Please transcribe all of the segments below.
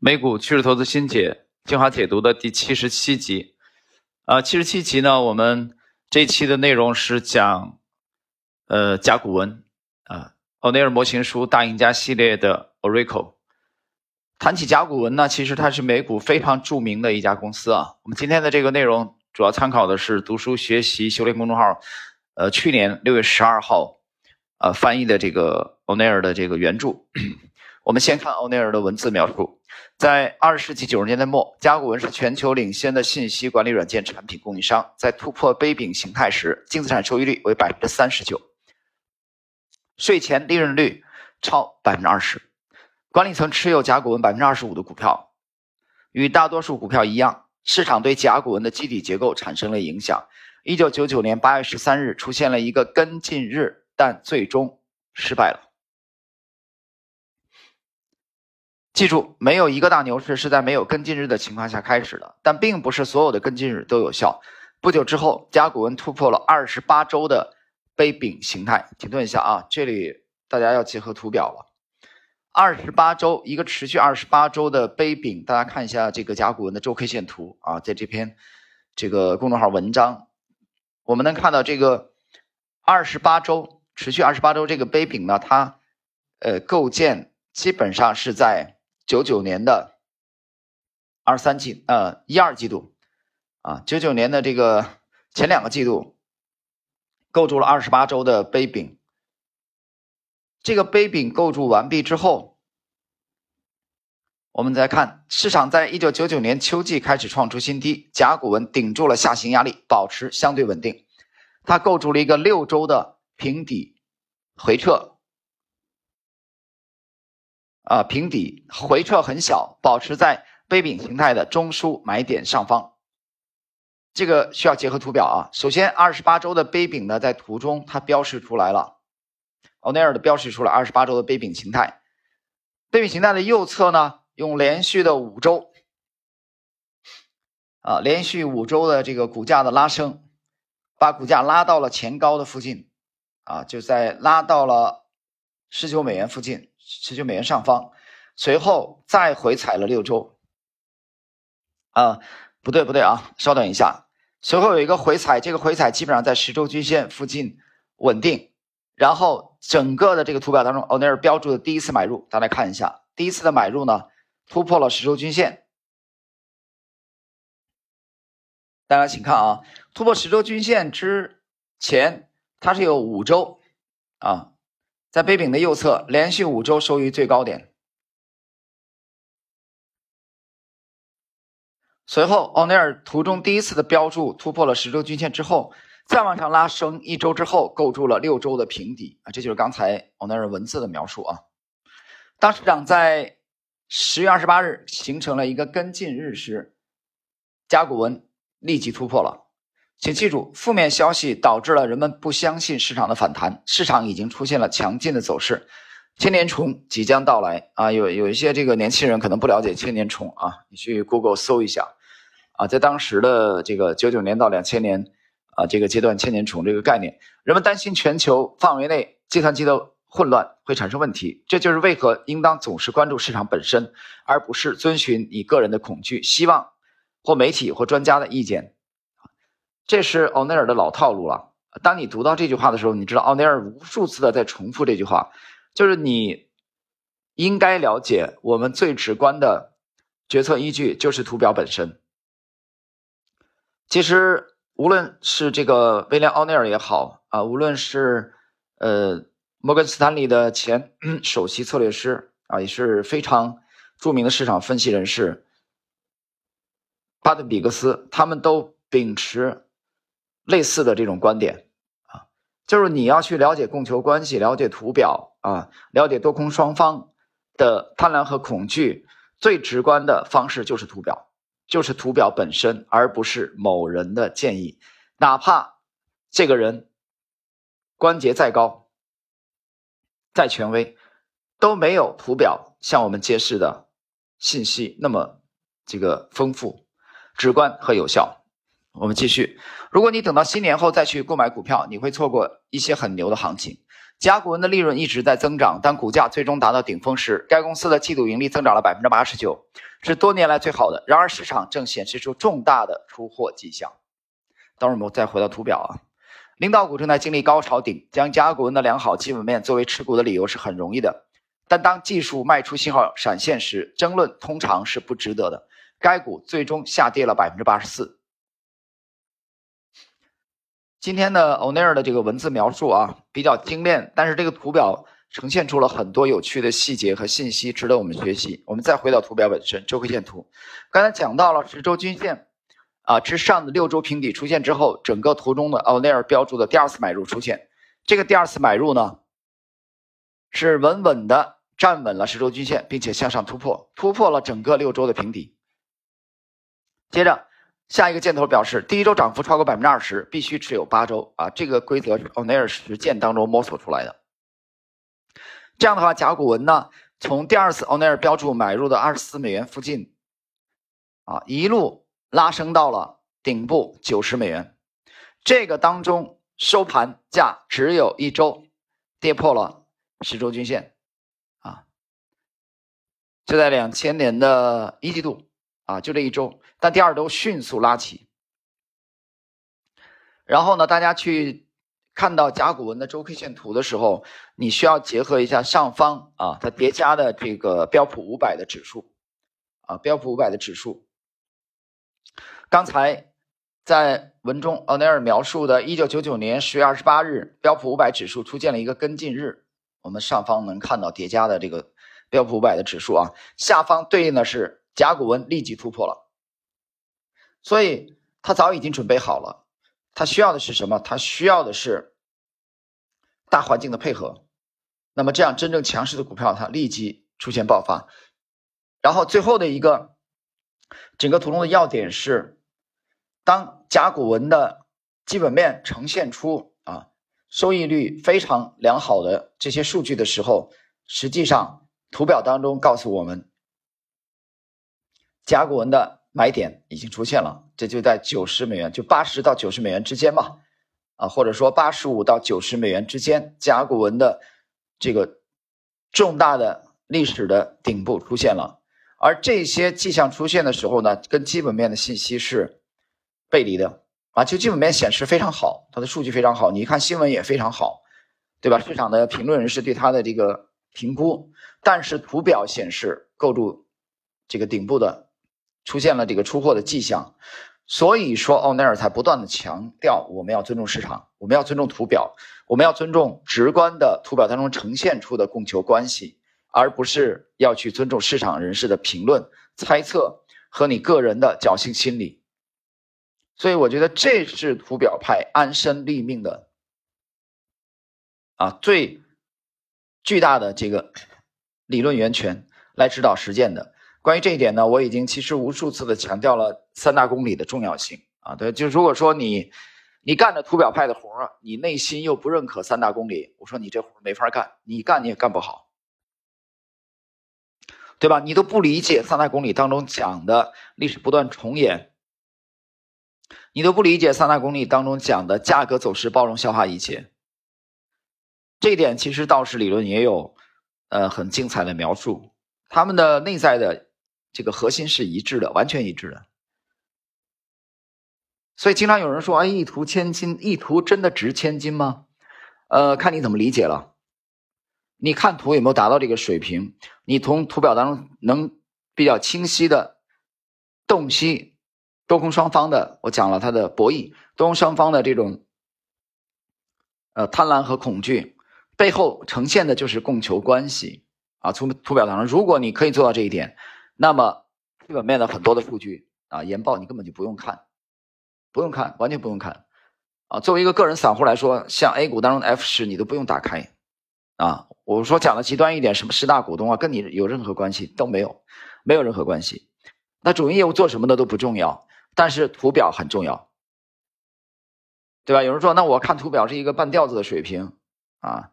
美股趋势投资新解精华解读的第七十七集，啊，七十七集呢，我们这一期的内容是讲，呃，甲骨文啊，欧内尔模型书大赢家系列的 Oracle。谈起甲骨文呢，其实它是美股非常著名的一家公司啊。我们今天的这个内容主要参考的是读书学习修炼公众号，呃，去年六月十二号，呃，翻译的这个欧内尔的这个原著。我们先看欧内尔的文字描述。在二十世纪九十年代末，甲骨文是全球领先的信息管理软件产品供应商。在突破杯柄形态时，净资产收益率为百分之三十九，税前利润率超百分之二十。管理层持有甲骨文百分之二十五的股票。与大多数股票一样，市场对甲骨文的基底结构产生了影响。一九九九年八月十三日出现了一个跟进日，但最终失败了。记住，没有一个大牛市是在没有跟进日的情况下开始的，但并不是所有的跟进日都有效。不久之后，甲骨文突破了二十八周的杯柄形态。停顿一下啊，这里大家要结合图表了。二十八周，一个持续二十八周的杯柄，大家看一下这个甲骨文的周 K 线图啊，在这篇这个公众号文章，我们能看到这个二十八周持续二十八周这个杯柄呢，它呃构建基本上是在。九九年的二三季，呃，一二季度，啊，九九年的这个前两个季度，构筑了二十八周的杯柄。这个杯柄构筑完毕之后，我们再看市场，在一九九九年秋季开始创出新低，甲骨文顶住了下行压力，保持相对稳定。它构筑了一个六周的平底回撤。啊，平底回撤很小，保持在杯柄形态的中枢买点上方。这个需要结合图表啊。首先，二十八周的杯柄呢，在图中它标示出来了，欧内尔的标示出了二十八周的杯柄形态。杯柄形态的右侧呢，用连续的五周，啊，连续五周的这个股价的拉升，把股价拉到了前高的附近，啊，就在拉到了十九美元附近。十九美元上方，随后再回踩了六周，啊，不对不对啊，稍等一下，随后有一个回踩，这个回踩基本上在十周均线附近稳定，然后整个的这个图表当中，欧内尔标注的第一次买入，大家看一下，第一次的买入呢突破了十周均线，大家请看啊，突破十周均线之前，它是有五周啊。在杯柄的右侧，连续五周收于最高点。随后，奥尼尔图中第一次的标注突破了十周均线之后，再往上拉升一周之后，构筑了六周的平底啊，这就是刚才奥尼尔文字的描述啊。当市场在十月二十八日形成了一个跟进日时，甲骨文立即突破了。请记住，负面消息导致了人们不相信市场的反弹，市场已经出现了强劲的走势，千年虫即将到来啊！有有一些这个年轻人可能不了解千年虫啊，你去 Google 搜一下啊，在当时的这个九九年到两千年啊这个阶段，千年虫这个概念，人们担心全球范围内计算机的混乱会产生问题，这就是为何应当总是关注市场本身，而不是遵循你个人的恐惧、希望或媒体或专家的意见。这是奥内尔的老套路了。当你读到这句话的时候，你知道奥内尔无数次的在重复这句话，就是你应该了解我们最直观的决策依据就是图表本身。其实无论是这个威廉奥内尔也好啊，无论是呃摩根斯坦利的前 首席策略师啊，也是非常著名的市场分析人士巴顿比格斯，他们都秉持。类似的这种观点啊，就是你要去了解供求关系，了解图表啊，了解多空双方的贪婪和恐惧，最直观的方式就是图表，就是图表本身，而不是某人的建议。哪怕这个人关节再高、再权威，都没有图表向我们揭示的信息那么这个丰富、直观和有效。我们继续。如果你等到新年后再去购买股票，你会错过一些很牛的行情。甲骨文的利润一直在增长，当股价最终达到顶峰时，该公司的季度盈利增长了百分之八十九，是多年来最好的。然而，市场正显示出重大的出货迹象。等会儿我们再回到图表啊，领导股正在经历高潮顶，将甲骨文的良好基本面作为持股的理由是很容易的，但当技术卖出信号闪现时，争论通常是不值得的。该股最终下跌了百分之八十四。今天的欧内尔的这个文字描述啊，比较精炼，但是这个图表呈现出了很多有趣的细节和信息，值得我们学习。我们再回到图表本身，周 K 线图，刚才讲到了十周均线啊之上的六周平底出现之后，整个图中的欧内尔标注的第二次买入出现，这个第二次买入呢，是稳稳的站稳了十周均线，并且向上突破，突破了整个六周的平底，接着。下一个箭头表示，第一周涨幅超过百分之二十，必须持有八周啊！这个规则是欧内尔实践当中摸索出来的。这样的话，甲骨文呢，从第二次欧内尔标注买入的二十四美元附近，啊，一路拉升到了顶部九十美元。这个当中收盘价只有一周，跌破了十周均线，啊，就在两千年的一季度。啊，就这一周，但第二周迅速拉起。然后呢，大家去看到甲骨文的周 K 线图的时候，你需要结合一下上方啊，它叠加的这个标普五百的指数啊，标普五百的指数。刚才在文中，奥内尔描述的1999年10月28日，标普五百指数出现了一个跟进日。我们上方能看到叠加的这个标普五百的指数啊，下方对应的是。甲骨文立即突破了，所以他早已经准备好了。他需要的是什么？他需要的是大环境的配合。那么这样真正强势的股票，它立即出现爆发。然后最后的一个整个图中的要点是，当甲骨文的基本面呈现出啊收益率非常良好的这些数据的时候，实际上图表当中告诉我们。甲骨文的买点已经出现了，这就在九十美元，就八十到九十美元之间吧，啊，或者说八十五到九十美元之间，甲骨文的这个重大的历史的顶部出现了。而这些迹象出现的时候呢，跟基本面的信息是背离的啊，就基本面显示非常好，它的数据非常好，你一看新闻也非常好，对吧？市场的评论人士对它的这个评估，但是图表显示构筑这个顶部的。出现了这个出货的迹象，所以说奥内尔才不断的强调我们要尊重市场，我们要尊重图表，我们要尊重直观的图表当中呈现出的供求关系，而不是要去尊重市场人士的评论、猜测和你个人的侥幸心理。所以我觉得这是图表派安身立命的啊最巨大的这个理论源泉来指导实践的。关于这一点呢，我已经其实无数次的强调了三大公理的重要性啊。对，就如果说你你干着图表派的活儿，你内心又不认可三大公理，我说你这活没法干，你干你也干不好，对吧？你都不理解三大公理当中讲的历史不断重演，你都不理解三大公理当中讲的价格走势包容消化一切，这一点其实道氏理论也有呃很精彩的描述，他们的内在的。这个核心是一致的，完全一致的。所以经常有人说：“哎，一图千金，一图真的值千金吗？”呃，看你怎么理解了。你看图有没有达到这个水平？你从图表当中能比较清晰的洞悉多空双方的，我讲了它的博弈，多空双方的这种呃贪婪和恐惧背后呈现的就是供求关系啊。从图表当中，如果你可以做到这一点。那么基本面的很多的数据啊，研报你根本就不用看，不用看，完全不用看啊。作为一个个人散户来说，像 A 股当中的 F 十，你都不用打开啊。我说讲的极端一点，什么十大股东啊，跟你有任何关系都没有，没有任何关系。那主营业务做什么的都不重要，但是图表很重要，对吧？有人说，那我看图表是一个半吊子的水平啊，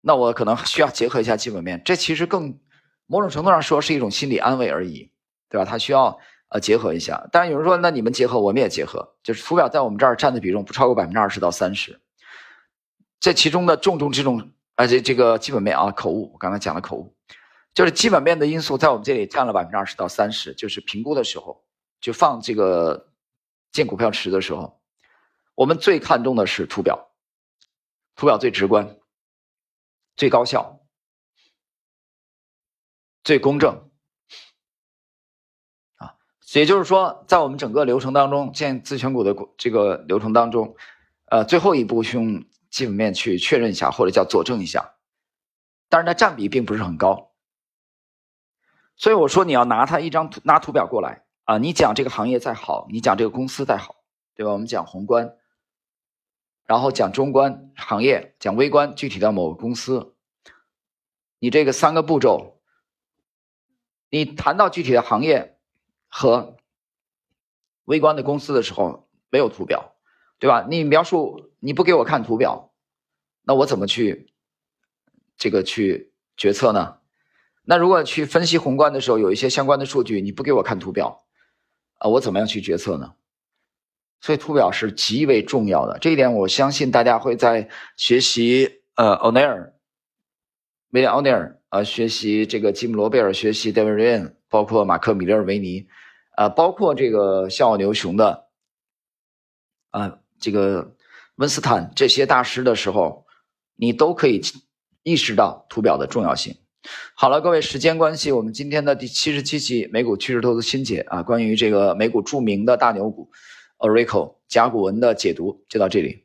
那我可能需要结合一下基本面，这其实更。某种程度上说是一种心理安慰而已，对吧？它需要呃结合一下。当然有人说，那你们结合，我们也结合，就是图表在我们这儿占的比重不超过百分之二十到三十。这其中的重中之重，而且这个基本面啊，口误，我刚才讲的口误，就是基本面的因素在我们这里占了百分之二十到三十，就是评估的时候，就放这个建股票池的时候，我们最看重的是图表，图表最直观，最高效，最公正。啊也就是说，在我们整个流程当中，建自选股的这个流程当中，呃，最后一步是用基本面去确认一下，或者叫佐证一下，但是它占比并不是很高。所以我说你要拿它一张图拿图表过来啊，你讲这个行业再好，你讲这个公司再好，对吧？我们讲宏观，然后讲中观行业，讲微观具体到某个公司，你这个三个步骤，你谈到具体的行业。和微观的公司的时候没有图表，对吧？你描述你不给我看图表，那我怎么去这个去决策呢？那如果去分析宏观的时候有一些相关的数据，你不给我看图表，啊，我怎么样去决策呢？所以图表是极为重要的，这一点我相信大家会在学习呃欧奈尔、威廉·欧奈尔啊，学习这个吉姆·罗贝尔，学习 David Ryan，包括马克·米勒尔维尼。呃，包括这个笑傲牛熊的，啊，这个温斯坦这些大师的时候，你都可以意识到图表的重要性。好了，各位，时间关系，我们今天的第七十七期美股趋势投资新解啊，关于这个美股著名的大牛股 Oracle 甲骨文的解读就到这里。